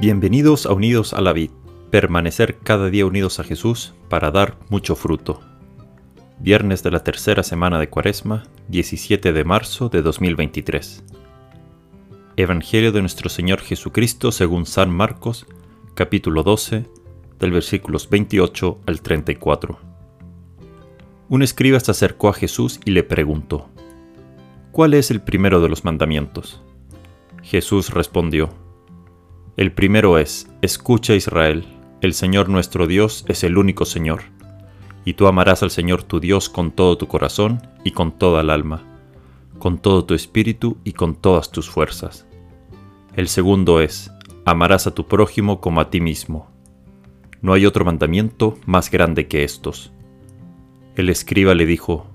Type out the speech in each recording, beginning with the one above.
Bienvenidos a Unidos a la Vid, permanecer cada día unidos a Jesús para dar mucho fruto. Viernes de la tercera semana de Cuaresma, 17 de marzo de 2023. Evangelio de nuestro Señor Jesucristo según San Marcos, capítulo 12, del versículos 28 al 34. Un escriba se acercó a Jesús y le preguntó, ¿Cuál es el primero de los mandamientos? Jesús respondió, el primero es, escucha Israel, el Señor nuestro Dios es el único Señor, y tú amarás al Señor tu Dios con todo tu corazón y con toda el alma, con todo tu espíritu y con todas tus fuerzas. El segundo es, amarás a tu prójimo como a ti mismo. No hay otro mandamiento más grande que estos. El escriba le dijo,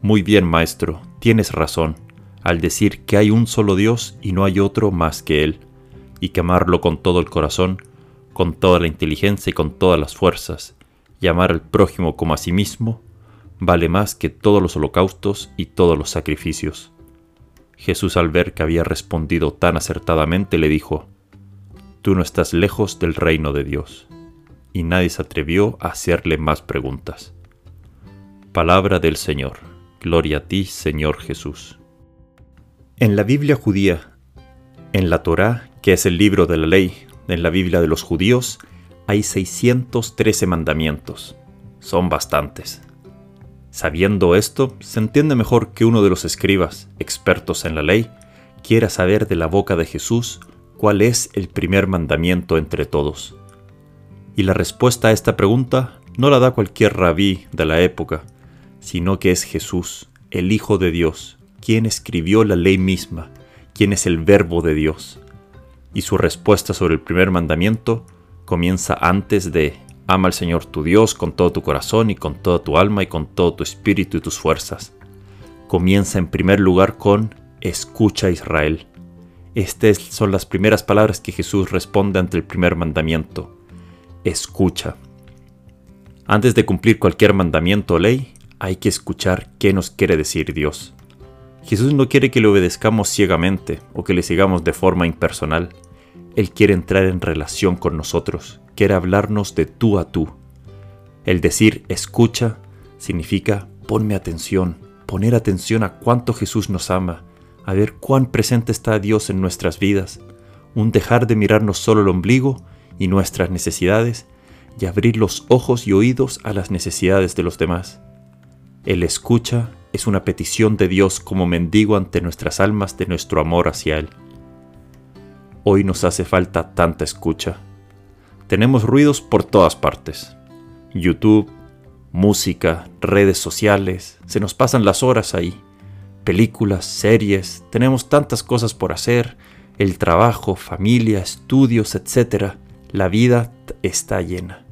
Muy bien, maestro, tienes razón, al decir que hay un solo Dios y no hay otro más que Él y que amarlo con todo el corazón, con toda la inteligencia y con todas las fuerzas, y amar al prójimo como a sí mismo, vale más que todos los holocaustos y todos los sacrificios. Jesús al ver que había respondido tan acertadamente le dijo, Tú no estás lejos del reino de Dios. Y nadie se atrevió a hacerle más preguntas. Palabra del Señor. Gloria a ti, Señor Jesús. En la Biblia judía, en la Torá que es el libro de la ley en la Biblia de los judíos, hay 613 mandamientos. Son bastantes. Sabiendo esto, se entiende mejor que uno de los escribas, expertos en la ley, quiera saber de la boca de Jesús cuál es el primer mandamiento entre todos. Y la respuesta a esta pregunta no la da cualquier rabí de la época, sino que es Jesús, el Hijo de Dios, quien escribió la ley misma, quien es el Verbo de Dios y su respuesta sobre el primer mandamiento comienza antes de ama al Señor tu Dios con todo tu corazón y con toda tu alma y con todo tu espíritu y tus fuerzas. Comienza en primer lugar con escucha Israel. Estas son las primeras palabras que Jesús responde ante el primer mandamiento. Escucha. Antes de cumplir cualquier mandamiento o ley, hay que escuchar qué nos quiere decir Dios. Jesús no quiere que le obedezcamos ciegamente o que le sigamos de forma impersonal. Él quiere entrar en relación con nosotros, quiere hablarnos de tú a tú. El decir escucha significa ponme atención, poner atención a cuánto Jesús nos ama, a ver cuán presente está Dios en nuestras vidas, un dejar de mirarnos solo el ombligo y nuestras necesidades y abrir los ojos y oídos a las necesidades de los demás. El escucha es una petición de Dios como mendigo ante nuestras almas de nuestro amor hacia Él. Hoy nos hace falta tanta escucha. Tenemos ruidos por todas partes. YouTube, música, redes sociales, se nos pasan las horas ahí. Películas, series, tenemos tantas cosas por hacer, el trabajo, familia, estudios, etc. La vida está llena.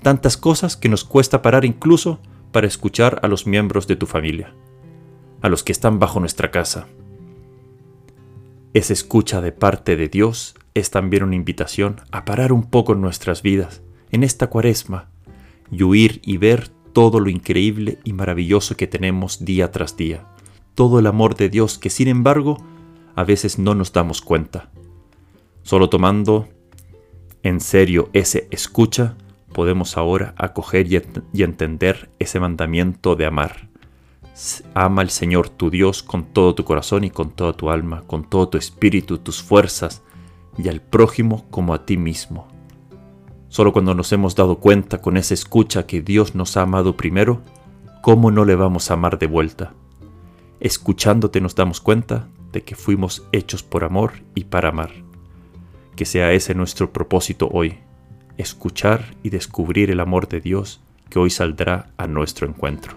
Tantas cosas que nos cuesta parar incluso para escuchar a los miembros de tu familia, a los que están bajo nuestra casa, esa escucha de parte de Dios es también una invitación a parar un poco en nuestras vidas, en esta cuaresma, y huir y ver todo lo increíble y maravilloso que tenemos día tras día, todo el amor de Dios que sin embargo a veces no nos damos cuenta. Solo tomando en serio ese escucha, podemos ahora acoger y, y entender ese mandamiento de amar Ama al Señor tu Dios con todo tu corazón y con toda tu alma, con todo tu espíritu, tus fuerzas, y al prójimo como a ti mismo. Solo cuando nos hemos dado cuenta con esa escucha que Dios nos ha amado primero, ¿cómo no le vamos a amar de vuelta? Escuchándote nos damos cuenta de que fuimos hechos por amor y para amar. Que sea ese nuestro propósito hoy, escuchar y descubrir el amor de Dios que hoy saldrá a nuestro encuentro.